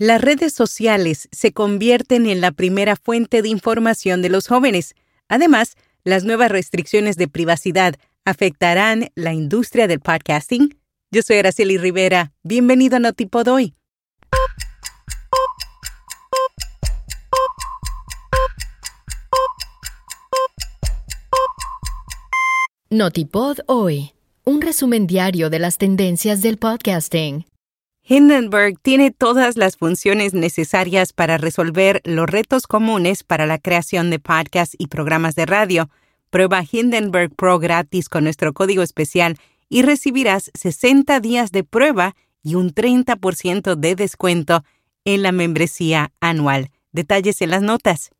Las redes sociales se convierten en la primera fuente de información de los jóvenes. Además, las nuevas restricciones de privacidad afectarán la industria del podcasting. Yo soy Araceli Rivera. Bienvenido a Notipod hoy. Notipod hoy. Un resumen diario de las tendencias del podcasting. Hindenburg tiene todas las funciones necesarias para resolver los retos comunes para la creación de podcasts y programas de radio. Prueba Hindenburg Pro gratis con nuestro código especial y recibirás 60 días de prueba y un 30% de descuento en la membresía anual. Detalles en las notas.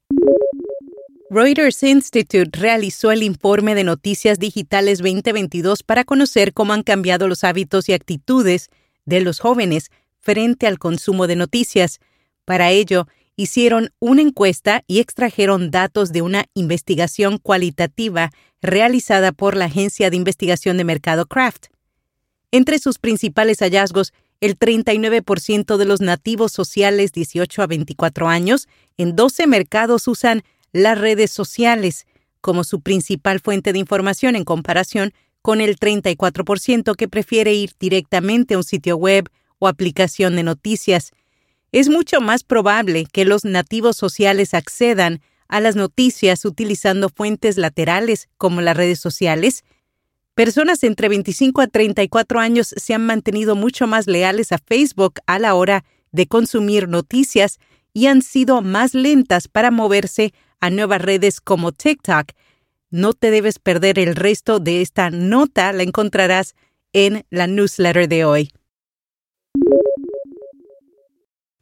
Reuters Institute realizó el informe de Noticias Digitales 2022 para conocer cómo han cambiado los hábitos y actitudes de los jóvenes frente al consumo de noticias. Para ello, hicieron una encuesta y extrajeron datos de una investigación cualitativa realizada por la agencia de investigación de mercado Kraft. Entre sus principales hallazgos, el 39% de los nativos sociales 18 a 24 años en 12 mercados usan las redes sociales como su principal fuente de información en comparación con el 34% que prefiere ir directamente a un sitio web o aplicación de noticias. Es mucho más probable que los nativos sociales accedan a las noticias utilizando fuentes laterales como las redes sociales. Personas entre 25 a 34 años se han mantenido mucho más leales a Facebook a la hora de consumir noticias y han sido más lentas para moverse a nuevas redes como TikTok, no te debes perder el resto de esta nota, la encontrarás en la newsletter de hoy.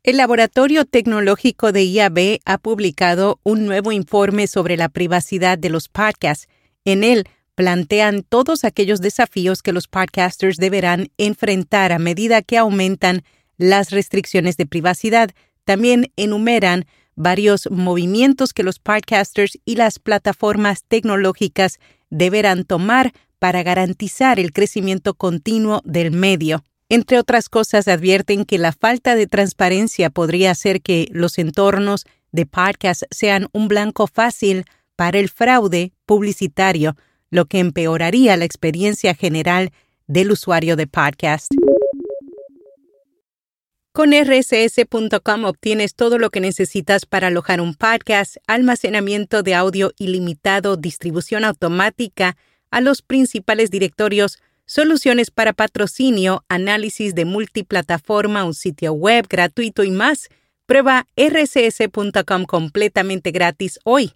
El Laboratorio Tecnológico de IAB ha publicado un nuevo informe sobre la privacidad de los podcasts. En él plantean todos aquellos desafíos que los podcasters deberán enfrentar a medida que aumentan las restricciones de privacidad. También enumeran varios movimientos que los podcasters y las plataformas tecnológicas deberán tomar para garantizar el crecimiento continuo del medio. Entre otras cosas, advierten que la falta de transparencia podría hacer que los entornos de podcast sean un blanco fácil para el fraude publicitario, lo que empeoraría la experiencia general del usuario de podcast. Con rss.com obtienes todo lo que necesitas para alojar un podcast, almacenamiento de audio ilimitado, distribución automática a los principales directorios, soluciones para patrocinio, análisis de multiplataforma, un sitio web gratuito y más. Prueba rss.com completamente gratis hoy.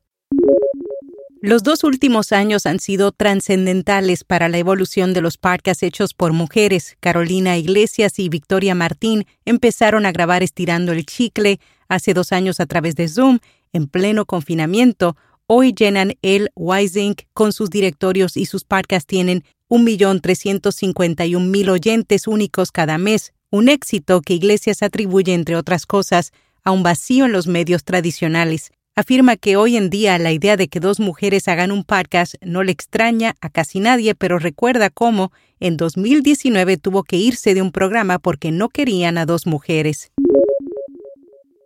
Los dos últimos años han sido trascendentales para la evolución de los podcasts hechos por mujeres. Carolina Iglesias y Victoria Martín empezaron a grabar estirando el chicle hace dos años a través de Zoom, en pleno confinamiento. Hoy llenan el Wising con sus directorios y sus podcasts tienen 1.351.000 oyentes únicos cada mes, un éxito que Iglesias atribuye, entre otras cosas, a un vacío en los medios tradicionales afirma que hoy en día la idea de que dos mujeres hagan un podcast no le extraña a casi nadie, pero recuerda cómo en 2019 tuvo que irse de un programa porque no querían a dos mujeres.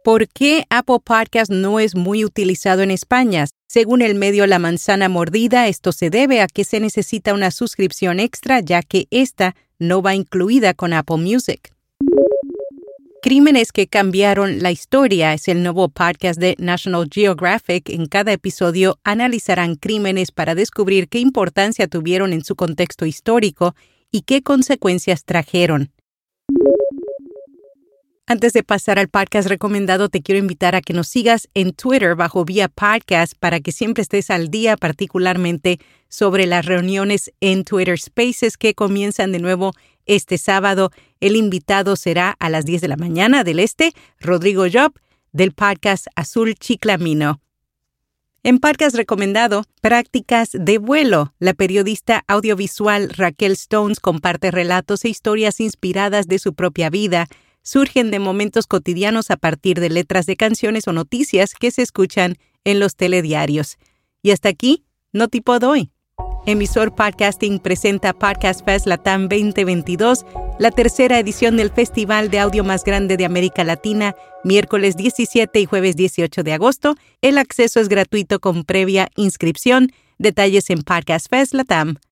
¿Por qué Apple Podcast no es muy utilizado en España? Según el medio La Manzana Mordida, esto se debe a que se necesita una suscripción extra ya que esta no va incluida con Apple Music. Crímenes que cambiaron la historia es el nuevo podcast de National Geographic. En cada episodio analizarán crímenes para descubrir qué importancia tuvieron en su contexto histórico y qué consecuencias trajeron. Antes de pasar al podcast recomendado, te quiero invitar a que nos sigas en Twitter bajo Vía Podcast para que siempre estés al día, particularmente sobre las reuniones en Twitter Spaces que comienzan de nuevo este sábado. El invitado será a las 10 de la mañana del Este, Rodrigo Job, del podcast Azul Chiclamino. En podcast recomendado, Prácticas de vuelo. La periodista audiovisual Raquel Stones comparte relatos e historias inspiradas de su propia vida. Surgen de momentos cotidianos a partir de letras de canciones o noticias que se escuchan en los telediarios. Y hasta aquí, no tipo doy. Emisor Podcasting presenta Podcast Fest Latam 2022, la tercera edición del festival de audio más grande de América Latina, miércoles 17 y jueves 18 de agosto. El acceso es gratuito con previa inscripción. Detalles en Podcast Fest Latam.